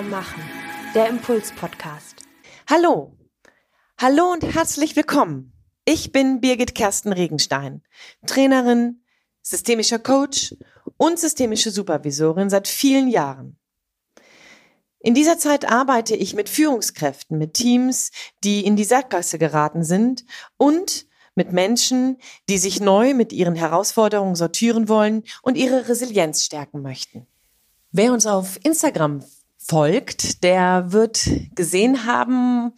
stärker machen. Der Impuls-Podcast. Hallo. Hallo und herzlich willkommen. Ich bin Birgit Kersten Regenstein, Trainerin, systemischer Coach und systemische Supervisorin seit vielen Jahren. In dieser Zeit arbeite ich mit Führungskräften, mit Teams, die in die Sackgasse geraten sind und mit Menschen, die sich neu mit ihren Herausforderungen sortieren wollen und ihre Resilienz stärken möchten. Wer uns auf Instagram folgt, der wird gesehen haben,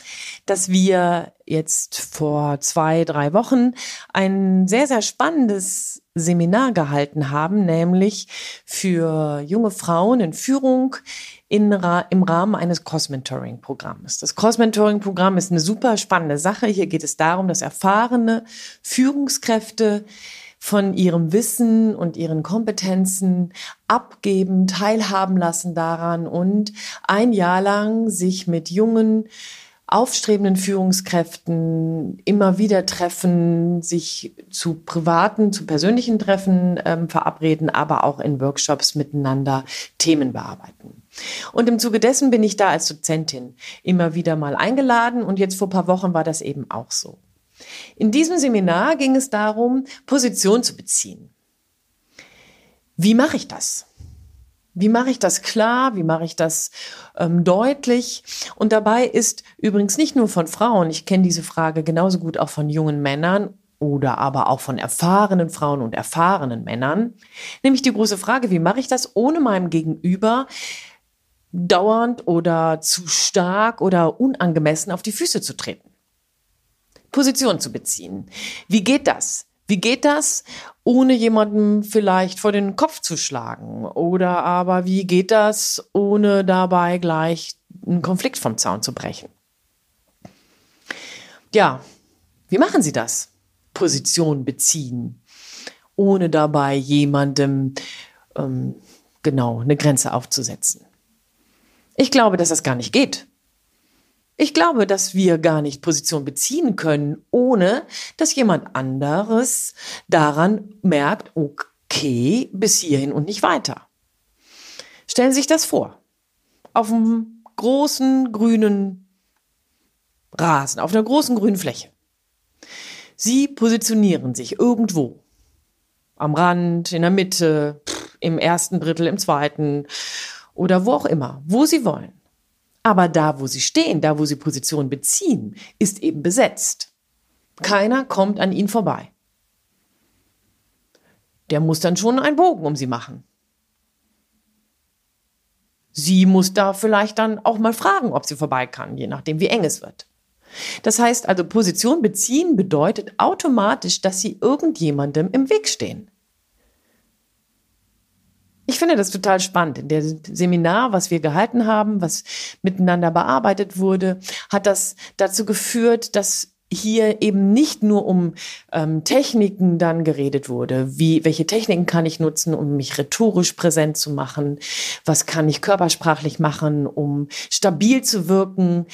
dass wir jetzt vor zwei, drei Wochen ein sehr, sehr spannendes Seminar gehalten haben, nämlich für junge Frauen in Führung in, im Rahmen eines Cross-Mentoring-Programms. Das Cross-Mentoring-Programm ist eine super spannende Sache. Hier geht es darum, dass erfahrene Führungskräfte von ihrem Wissen und ihren Kompetenzen abgeben, teilhaben lassen daran und ein Jahr lang sich mit jungen, aufstrebenden Führungskräften immer wieder treffen, sich zu privaten, zu persönlichen Treffen ähm, verabreden, aber auch in Workshops miteinander Themen bearbeiten. Und im Zuge dessen bin ich da als Dozentin immer wieder mal eingeladen und jetzt vor paar Wochen war das eben auch so. In diesem Seminar ging es darum, Position zu beziehen. Wie mache ich das? Wie mache ich das klar? Wie mache ich das ähm, deutlich? Und dabei ist übrigens nicht nur von Frauen, ich kenne diese Frage genauso gut auch von jungen Männern oder aber auch von erfahrenen Frauen und erfahrenen Männern, nämlich die große Frage, wie mache ich das ohne meinem Gegenüber dauernd oder zu stark oder unangemessen auf die Füße zu treten? Position zu beziehen. Wie geht das? Wie geht das, ohne jemandem vielleicht vor den Kopf zu schlagen? Oder aber wie geht das, ohne dabei gleich einen Konflikt vom Zaun zu brechen? Ja, wie machen Sie das? Position beziehen, ohne dabei jemandem ähm, genau eine Grenze aufzusetzen. Ich glaube, dass das gar nicht geht. Ich glaube, dass wir gar nicht Position beziehen können, ohne dass jemand anderes daran merkt, okay, bis hierhin und nicht weiter. Stellen Sie sich das vor. Auf einem großen grünen Rasen, auf einer großen grünen Fläche. Sie positionieren sich irgendwo. Am Rand, in der Mitte, im ersten Drittel, im zweiten oder wo auch immer, wo Sie wollen. Aber da, wo sie stehen, da, wo sie Position beziehen, ist eben besetzt. Keiner kommt an ihnen vorbei. Der muss dann schon einen Bogen um sie machen. Sie muss da vielleicht dann auch mal fragen, ob sie vorbei kann, je nachdem, wie eng es wird. Das heißt also, Position beziehen bedeutet automatisch, dass sie irgendjemandem im Weg stehen. Ich finde das total spannend. In der Seminar, was wir gehalten haben, was miteinander bearbeitet wurde, hat das dazu geführt, dass hier eben nicht nur um ähm, Techniken dann geredet wurde, wie welche Techniken kann ich nutzen, um mich rhetorisch präsent zu machen, was kann ich körpersprachlich machen, um stabil zu wirken.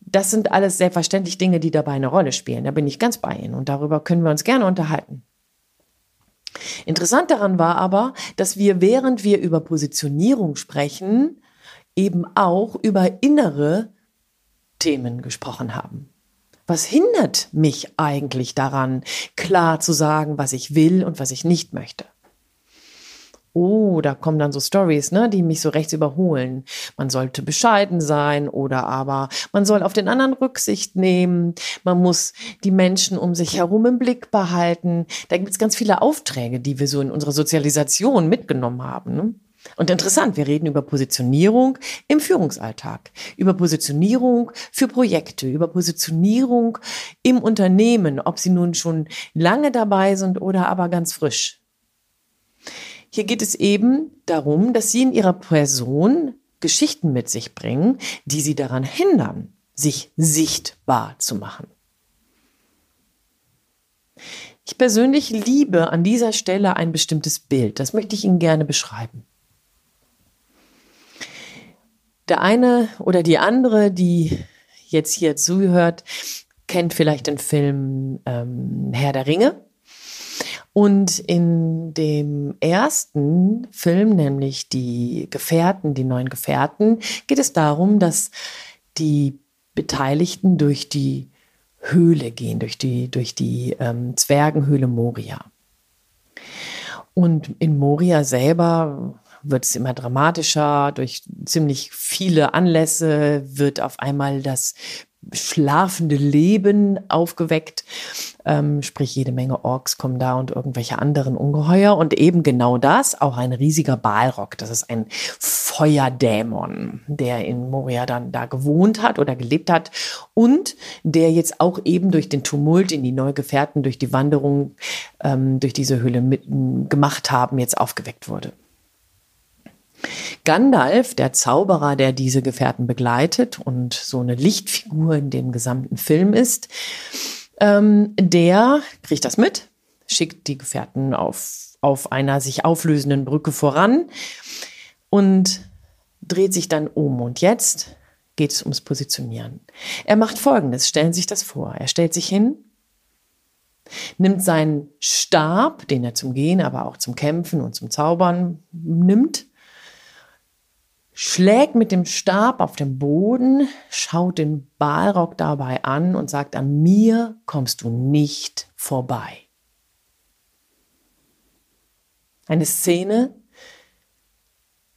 Das sind alles selbstverständlich Dinge, die dabei eine Rolle spielen. Da bin ich ganz bei Ihnen und darüber können wir uns gerne unterhalten. Interessant daran war aber, dass wir, während wir über Positionierung sprechen, eben auch über innere Themen gesprochen haben. Was hindert mich eigentlich daran, klar zu sagen, was ich will und was ich nicht möchte? Oh, da kommen dann so Stories, ne, die mich so rechts überholen. Man sollte bescheiden sein oder aber man soll auf den anderen Rücksicht nehmen. Man muss die Menschen um sich herum im Blick behalten. Da gibt es ganz viele Aufträge, die wir so in unserer Sozialisation mitgenommen haben. Ne? Und interessant, wir reden über Positionierung im Führungsalltag, über Positionierung für Projekte, über Positionierung im Unternehmen, ob sie nun schon lange dabei sind oder aber ganz frisch. Hier geht es eben darum, dass Sie in Ihrer Person Geschichten mit sich bringen, die Sie daran hindern, sich sichtbar zu machen. Ich persönlich liebe an dieser Stelle ein bestimmtes Bild. Das möchte ich Ihnen gerne beschreiben. Der eine oder die andere, die jetzt hier zuhört, kennt vielleicht den Film ähm, Herr der Ringe. Und in dem ersten Film, nämlich die Gefährten, die neuen Gefährten, geht es darum, dass die Beteiligten durch die Höhle gehen, durch die, durch die ähm, Zwergenhöhle Moria. Und in Moria selber wird es immer dramatischer. Durch ziemlich viele Anlässe wird auf einmal das schlafende Leben aufgeweckt. Ähm, sprich, jede Menge Orks kommen da und irgendwelche anderen Ungeheuer. Und eben genau das, auch ein riesiger Balrog. Das ist ein Feuerdämon, der in Moria dann da gewohnt hat oder gelebt hat. Und der jetzt auch eben durch den Tumult in die Neugefährten, durch die Wanderung ähm, durch diese Höhle mit, gemacht haben, jetzt aufgeweckt wurde. Gandalf, der Zauberer, der diese Gefährten begleitet und so eine Lichtfigur in dem gesamten Film ist, ähm, der kriegt das mit, schickt die Gefährten auf, auf einer sich auflösenden Brücke voran und dreht sich dann um. Und jetzt geht es ums Positionieren. Er macht Folgendes, stellen Sie sich das vor. Er stellt sich hin, nimmt seinen Stab, den er zum Gehen, aber auch zum Kämpfen und zum Zaubern nimmt, schlägt mit dem Stab auf den Boden, schaut den Balrog dabei an und sagt, an mir kommst du nicht vorbei. Eine Szene,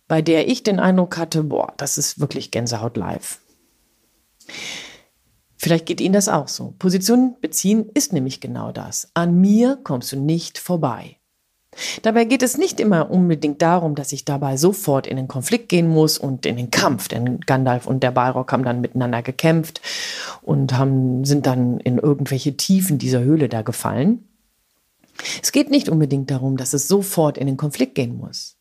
bei der ich den Eindruck hatte, boah, das ist wirklich Gänsehaut live. Vielleicht geht Ihnen das auch so. Position beziehen ist nämlich genau das. An mir kommst du nicht vorbei. Dabei geht es nicht immer unbedingt darum, dass ich dabei sofort in den Konflikt gehen muss und in den Kampf, denn Gandalf und der Balrog haben dann miteinander gekämpft und haben, sind dann in irgendwelche Tiefen dieser Höhle da gefallen. Es geht nicht unbedingt darum, dass es sofort in den Konflikt gehen muss.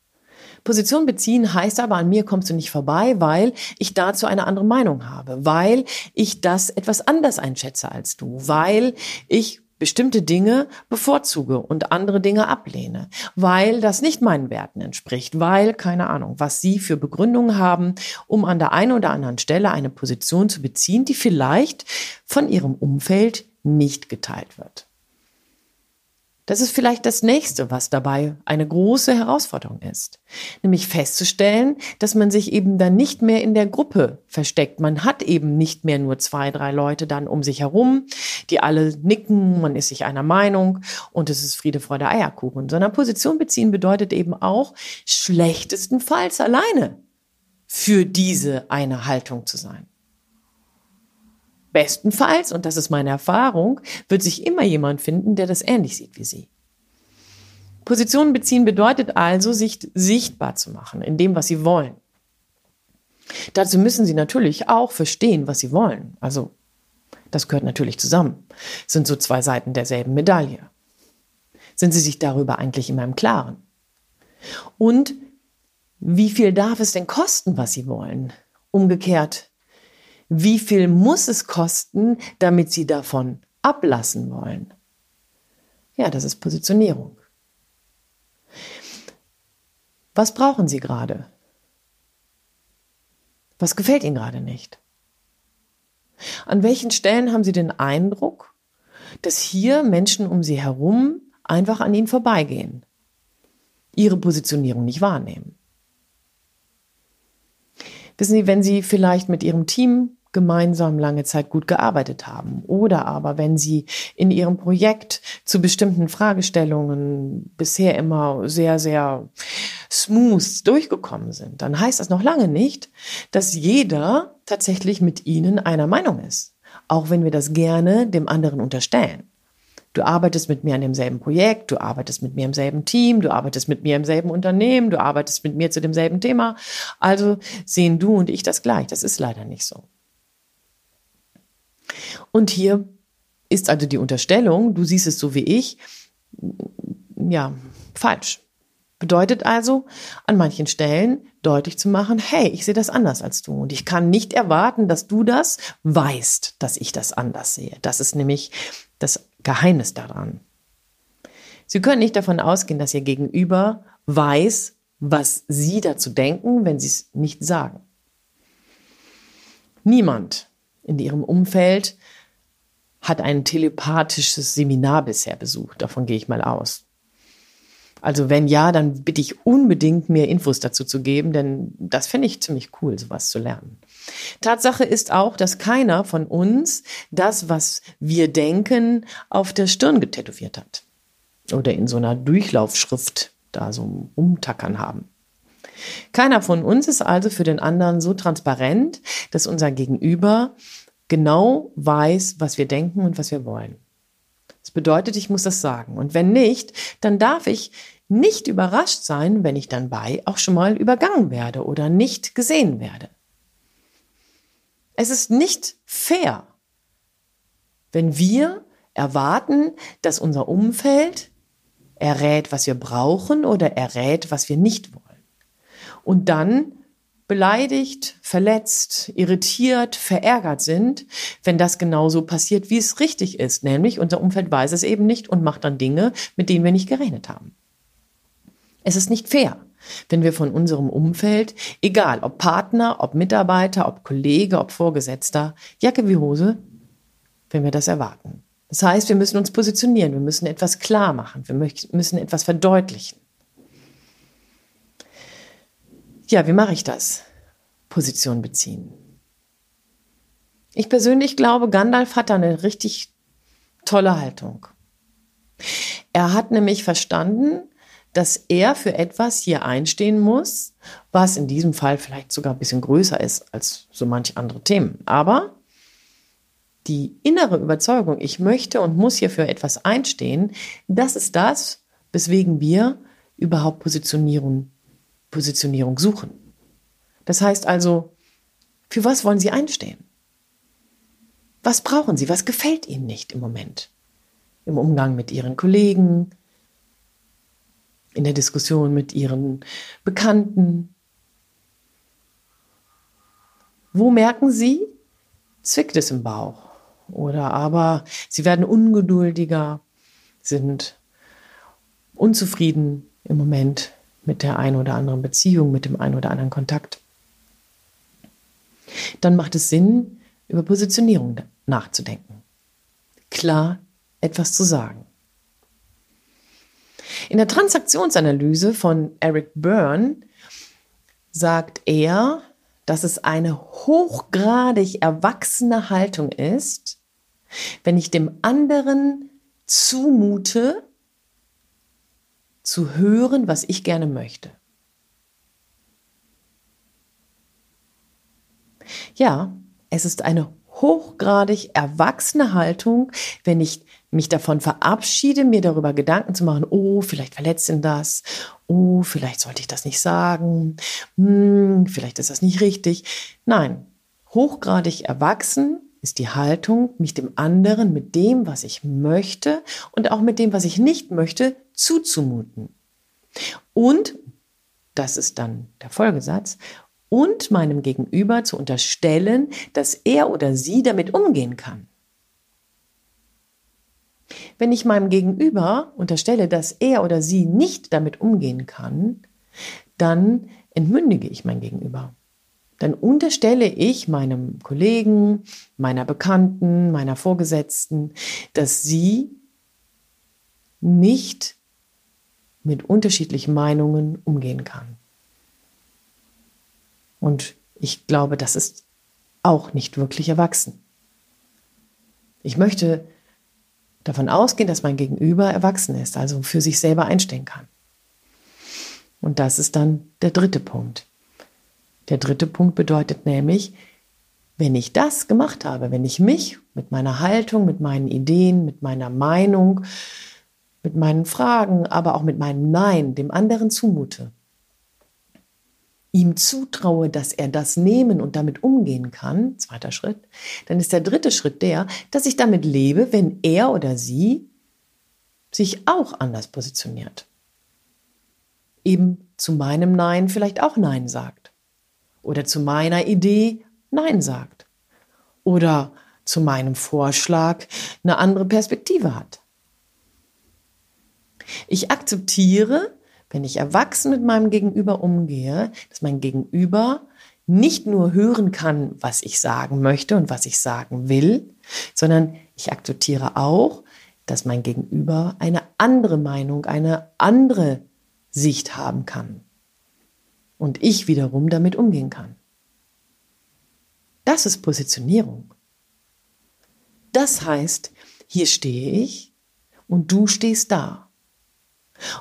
Position beziehen heißt aber, an mir kommst du nicht vorbei, weil ich dazu eine andere Meinung habe, weil ich das etwas anders einschätze als du, weil ich bestimmte Dinge bevorzuge und andere Dinge ablehne, weil das nicht meinen Werten entspricht, weil, keine Ahnung, was Sie für Begründungen haben, um an der einen oder anderen Stelle eine Position zu beziehen, die vielleicht von Ihrem Umfeld nicht geteilt wird. Das ist vielleicht das nächste, was dabei eine große Herausforderung ist. Nämlich festzustellen, dass man sich eben dann nicht mehr in der Gruppe versteckt. Man hat eben nicht mehr nur zwei, drei Leute dann um sich herum, die alle nicken, man ist sich einer Meinung und es ist Friede, Freude, Eierkuchen. Sondern Position beziehen bedeutet eben auch, schlechtestenfalls alleine für diese eine Haltung zu sein. Bestenfalls, und das ist meine Erfahrung, wird sich immer jemand finden, der das ähnlich sieht wie Sie. Positionen beziehen bedeutet also, sich sichtbar zu machen in dem, was Sie wollen. Dazu müssen Sie natürlich auch verstehen, was Sie wollen. Also, das gehört natürlich zusammen. Es sind so zwei Seiten derselben Medaille. Sind Sie sich darüber eigentlich immer im Klaren? Und wie viel darf es denn kosten, was Sie wollen? Umgekehrt, wie viel muss es kosten, damit Sie davon ablassen wollen? Ja, das ist Positionierung. Was brauchen Sie gerade? Was gefällt Ihnen gerade nicht? An welchen Stellen haben Sie den Eindruck, dass hier Menschen um Sie herum einfach an Ihnen vorbeigehen, Ihre Positionierung nicht wahrnehmen? Wissen Sie, wenn Sie vielleicht mit Ihrem Team gemeinsam lange Zeit gut gearbeitet haben. Oder aber wenn Sie in Ihrem Projekt zu bestimmten Fragestellungen bisher immer sehr, sehr smooth durchgekommen sind, dann heißt das noch lange nicht, dass jeder tatsächlich mit Ihnen einer Meinung ist. Auch wenn wir das gerne dem anderen unterstellen. Du arbeitest mit mir an demselben Projekt, du arbeitest mit mir im selben Team, du arbeitest mit mir im selben Unternehmen, du arbeitest mit mir zu demselben Thema. Also sehen du und ich das gleich. Das ist leider nicht so. Und hier ist also die Unterstellung, du siehst es so wie ich, ja, falsch. Bedeutet also, an manchen Stellen deutlich zu machen, hey, ich sehe das anders als du. Und ich kann nicht erwarten, dass du das weißt, dass ich das anders sehe. Das ist nämlich das Geheimnis daran. Sie können nicht davon ausgehen, dass Ihr Gegenüber weiß, was Sie dazu denken, wenn Sie es nicht sagen. Niemand in ihrem Umfeld hat ein telepathisches Seminar bisher besucht. Davon gehe ich mal aus. Also wenn ja, dann bitte ich unbedingt mir Infos dazu zu geben, denn das finde ich ziemlich cool, sowas zu lernen. Tatsache ist auch, dass keiner von uns das, was wir denken, auf der Stirn getätowiert hat. Oder in so einer Durchlaufschrift da so umtackern haben. Keiner von uns ist also für den anderen so transparent, dass unser Gegenüber genau weiß, was wir denken und was wir wollen. Das bedeutet, ich muss das sagen. Und wenn nicht, dann darf ich nicht überrascht sein, wenn ich dann bei auch schon mal übergangen werde oder nicht gesehen werde. Es ist nicht fair, wenn wir erwarten, dass unser Umfeld errät, was wir brauchen oder errät, was wir nicht wollen. Und dann beleidigt, verletzt, irritiert, verärgert sind, wenn das genauso passiert, wie es richtig ist. Nämlich unser Umfeld weiß es eben nicht und macht dann Dinge, mit denen wir nicht gerechnet haben. Es ist nicht fair, wenn wir von unserem Umfeld, egal ob Partner, ob Mitarbeiter, ob Kollege, ob Vorgesetzter, Jacke wie Hose, wenn wir das erwarten. Das heißt, wir müssen uns positionieren, wir müssen etwas klar machen, wir müssen etwas verdeutlichen. Ja, wie mache ich das? Position beziehen. Ich persönlich glaube, Gandalf hat da eine richtig tolle Haltung. Er hat nämlich verstanden, dass er für etwas hier einstehen muss, was in diesem Fall vielleicht sogar ein bisschen größer ist als so manch andere Themen. Aber die innere Überzeugung, ich möchte und muss hier für etwas einstehen, das ist das, weswegen wir überhaupt Positionierung Positionierung suchen. Das heißt also, für was wollen Sie einstehen? Was brauchen Sie? Was gefällt Ihnen nicht im Moment? Im Umgang mit Ihren Kollegen, in der Diskussion mit Ihren Bekannten. Wo merken Sie, zwickt es im Bauch? Oder aber Sie werden ungeduldiger, sind unzufrieden im Moment mit der einen oder anderen Beziehung, mit dem einen oder anderen Kontakt. Dann macht es Sinn, über Positionierung nachzudenken. Klar etwas zu sagen. In der Transaktionsanalyse von Eric Byrne sagt er, dass es eine hochgradig erwachsene Haltung ist, wenn ich dem anderen zumute, zu hören, was ich gerne möchte. Ja, es ist eine hochgradig erwachsene Haltung, wenn ich mich davon verabschiede, mir darüber Gedanken zu machen, oh, vielleicht verletzt ihn das, oh, vielleicht sollte ich das nicht sagen, hm, vielleicht ist das nicht richtig. Nein, hochgradig erwachsen ist die Haltung, mich dem anderen mit dem, was ich möchte und auch mit dem, was ich nicht möchte, zuzumuten. Und, das ist dann der Folgesatz, und meinem Gegenüber zu unterstellen, dass er oder sie damit umgehen kann. Wenn ich meinem Gegenüber unterstelle, dass er oder sie nicht damit umgehen kann, dann entmündige ich mein Gegenüber dann unterstelle ich meinem Kollegen, meiner Bekannten, meiner Vorgesetzten, dass sie nicht mit unterschiedlichen Meinungen umgehen kann. Und ich glaube, das ist auch nicht wirklich erwachsen. Ich möchte davon ausgehen, dass mein Gegenüber erwachsen ist, also für sich selber einstehen kann. Und das ist dann der dritte Punkt. Der dritte Punkt bedeutet nämlich, wenn ich das gemacht habe, wenn ich mich mit meiner Haltung, mit meinen Ideen, mit meiner Meinung, mit meinen Fragen, aber auch mit meinem Nein dem anderen zumute, ihm zutraue, dass er das nehmen und damit umgehen kann, zweiter Schritt, dann ist der dritte Schritt der, dass ich damit lebe, wenn er oder sie sich auch anders positioniert. Eben zu meinem Nein vielleicht auch Nein sagt oder zu meiner Idee Nein sagt oder zu meinem Vorschlag eine andere Perspektive hat. Ich akzeptiere, wenn ich erwachsen mit meinem Gegenüber umgehe, dass mein Gegenüber nicht nur hören kann, was ich sagen möchte und was ich sagen will, sondern ich akzeptiere auch, dass mein Gegenüber eine andere Meinung, eine andere Sicht haben kann. Und ich wiederum damit umgehen kann. Das ist Positionierung. Das heißt, hier stehe ich und du stehst da.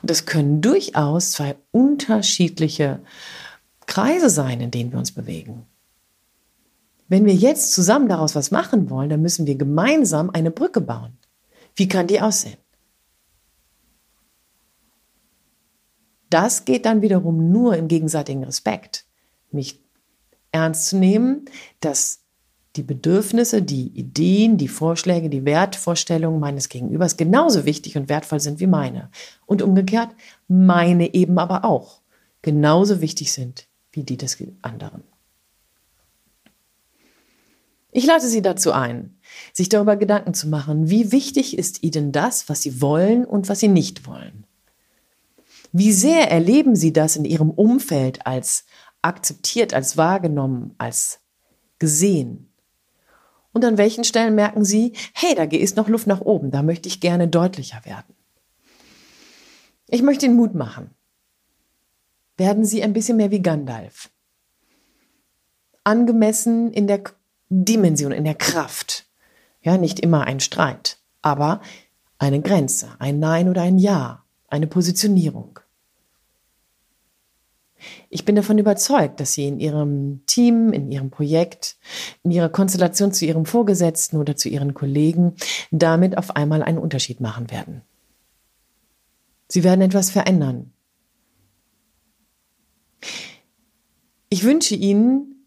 Und das können durchaus zwei unterschiedliche Kreise sein, in denen wir uns bewegen. Wenn wir jetzt zusammen daraus was machen wollen, dann müssen wir gemeinsam eine Brücke bauen. Wie kann die aussehen? Das geht dann wiederum nur im gegenseitigen Respekt. Mich ernst zu nehmen, dass die Bedürfnisse, die Ideen, die Vorschläge, die Wertvorstellungen meines Gegenübers genauso wichtig und wertvoll sind wie meine. Und umgekehrt, meine eben aber auch genauso wichtig sind wie die des anderen. Ich lade Sie dazu ein, sich darüber Gedanken zu machen, wie wichtig ist Ihnen das, was Sie wollen und was Sie nicht wollen. Wie sehr erleben Sie das in Ihrem Umfeld als akzeptiert, als wahrgenommen, als gesehen? Und an welchen Stellen merken Sie, hey, da ist noch Luft nach oben, da möchte ich gerne deutlicher werden. Ich möchte Ihnen Mut machen. Werden Sie ein bisschen mehr wie Gandalf. Angemessen in der Dimension, in der Kraft. Ja, nicht immer ein Streit, aber eine Grenze, ein Nein oder ein Ja, eine Positionierung. Ich bin davon überzeugt, dass Sie in Ihrem Team, in Ihrem Projekt, in Ihrer Konstellation zu Ihrem Vorgesetzten oder zu Ihren Kollegen damit auf einmal einen Unterschied machen werden. Sie werden etwas verändern. Ich wünsche Ihnen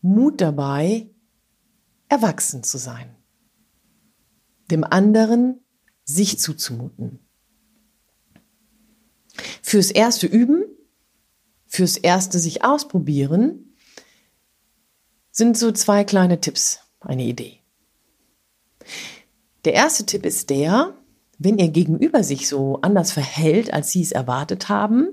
Mut dabei, erwachsen zu sein. Dem anderen sich zuzumuten. Fürs erste Üben fürs erste sich ausprobieren, sind so zwei kleine Tipps, eine Idee. Der erste Tipp ist der, wenn ihr gegenüber sich so anders verhält, als sie es erwartet haben,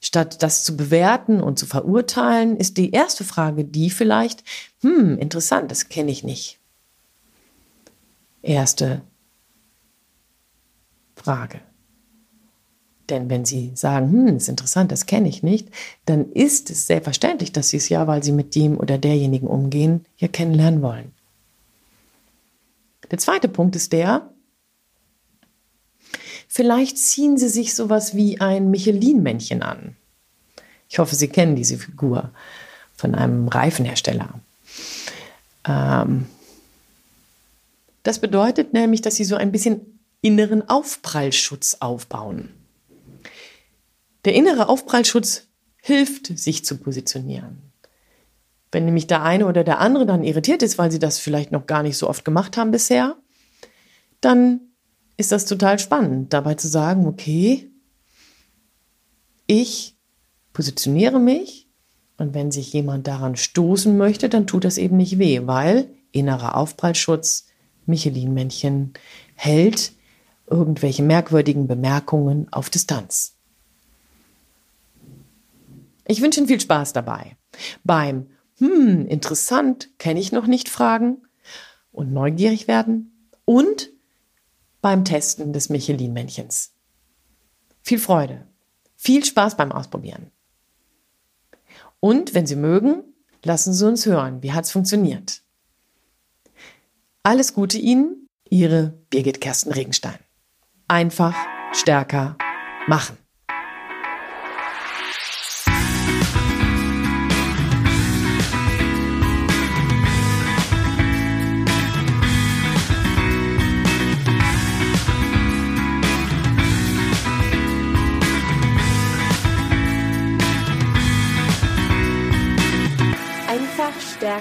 statt das zu bewerten und zu verurteilen, ist die erste Frage die vielleicht, hm, interessant, das kenne ich nicht. Erste Frage. Denn wenn Sie sagen, hm, ist interessant, das kenne ich nicht, dann ist es selbstverständlich, dass Sie es ja, weil Sie mit dem oder derjenigen umgehen, ja kennenlernen wollen. Der zweite Punkt ist der, vielleicht ziehen Sie sich sowas wie ein Michelin-Männchen an. Ich hoffe, Sie kennen diese Figur von einem Reifenhersteller. Ähm, das bedeutet nämlich, dass Sie so ein bisschen inneren Aufprallschutz aufbauen. Der innere Aufprallschutz hilft, sich zu positionieren. Wenn nämlich der eine oder der andere dann irritiert ist, weil sie das vielleicht noch gar nicht so oft gemacht haben bisher, dann ist das total spannend, dabei zu sagen, okay, ich positioniere mich und wenn sich jemand daran stoßen möchte, dann tut das eben nicht weh, weil innerer Aufprallschutz, Michelin-Männchen hält irgendwelche merkwürdigen Bemerkungen auf Distanz. Ich wünsche Ihnen viel Spaß dabei. Beim Hm, interessant, kenne ich noch nicht Fragen und neugierig werden und beim Testen des Michelin-Männchens. Viel Freude, viel Spaß beim Ausprobieren. Und wenn Sie mögen, lassen Sie uns hören, wie hat es funktioniert. Alles Gute Ihnen, Ihre Birgit Kersten Regenstein. Einfach stärker machen.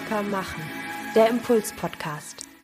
Stärker machen. Der Impuls-Podcast.